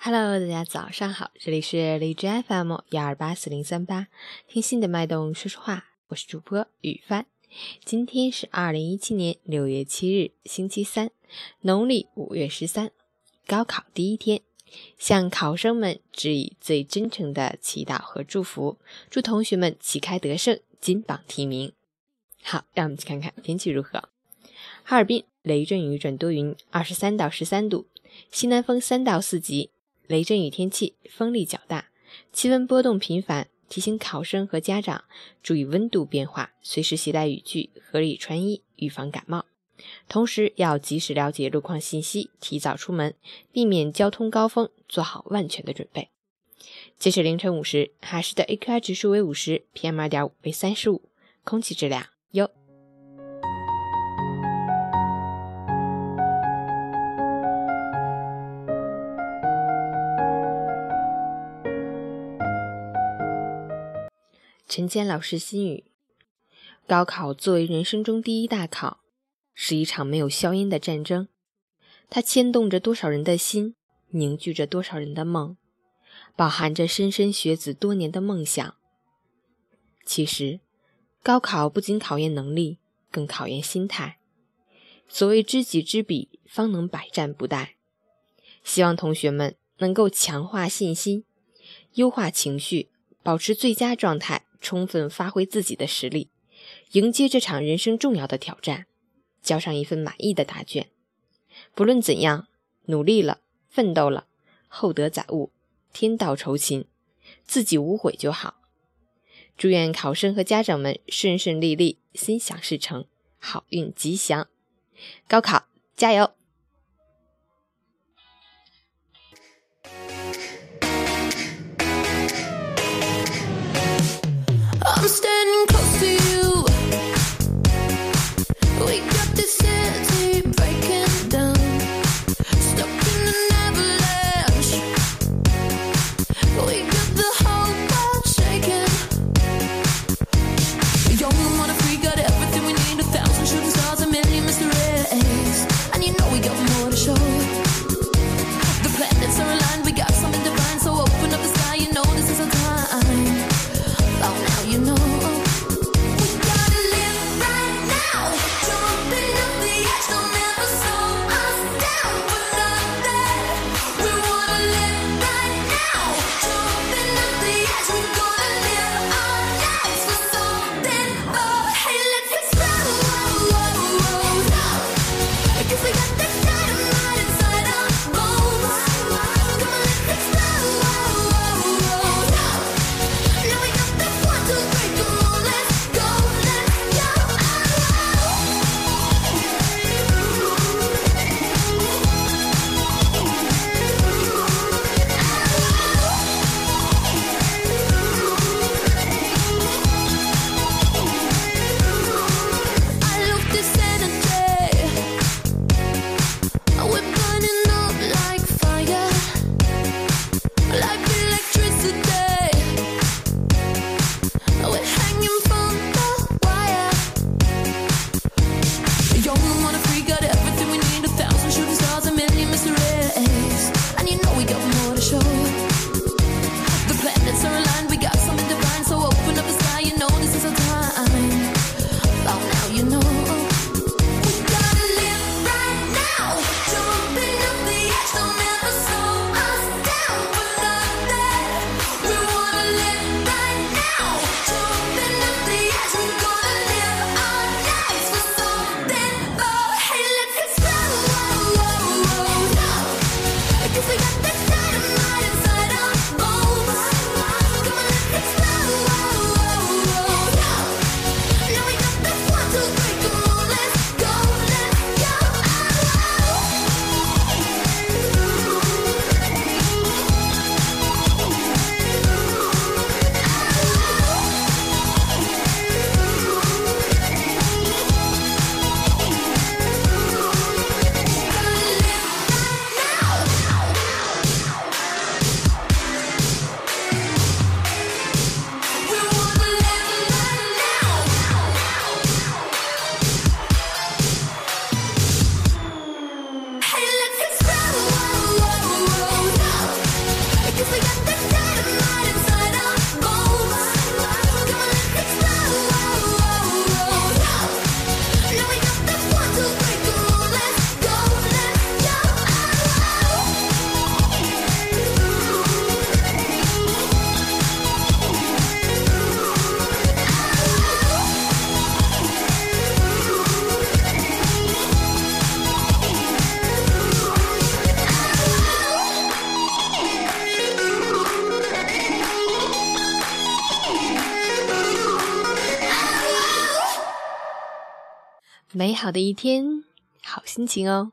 Hello，大家早上好，这里是荔枝 FM 幺二八四零三八，听心的脉动说说话，我是主播雨帆。今天是二零一七年六月七日，星期三，农历五月十三，高考第一天，向考生们致以最真诚的祈祷和祝福，祝同学们旗开得胜，金榜题名。好，让我们去看看天气如何。哈尔滨雷阵雨转多云，二十三到十三度，西南风三到四级。雷阵雨天气，风力较大，气温波动频繁，提醒考生和家长注意温度变化，随时携带雨具，合理穿衣，预防感冒。同时要及时了解路况信息，提早出门，避免交通高峰，做好万全的准备。截止凌晨五时，哈市的 AQI 指数为五十，PM 二点五为三十五，空气质量陈坚老师心语：高考作为人生中第一大考，是一场没有硝烟的战争。它牵动着多少人的心，凝聚着多少人的梦，饱含着莘莘学子多年的梦想。其实，高考不仅考验能力，更考验心态。所谓知己知彼，方能百战不殆。希望同学们能够强化信心，优化情绪，保持最佳状态。充分发挥自己的实力，迎接这场人生重要的挑战，交上一份满意的答卷。不论怎样，努力了，奋斗了，厚德载物，天道酬勤，自己无悔就好。祝愿考生和家长们顺顺利利，心想事成，好运吉祥。高考加油美好的一天，好心情哦。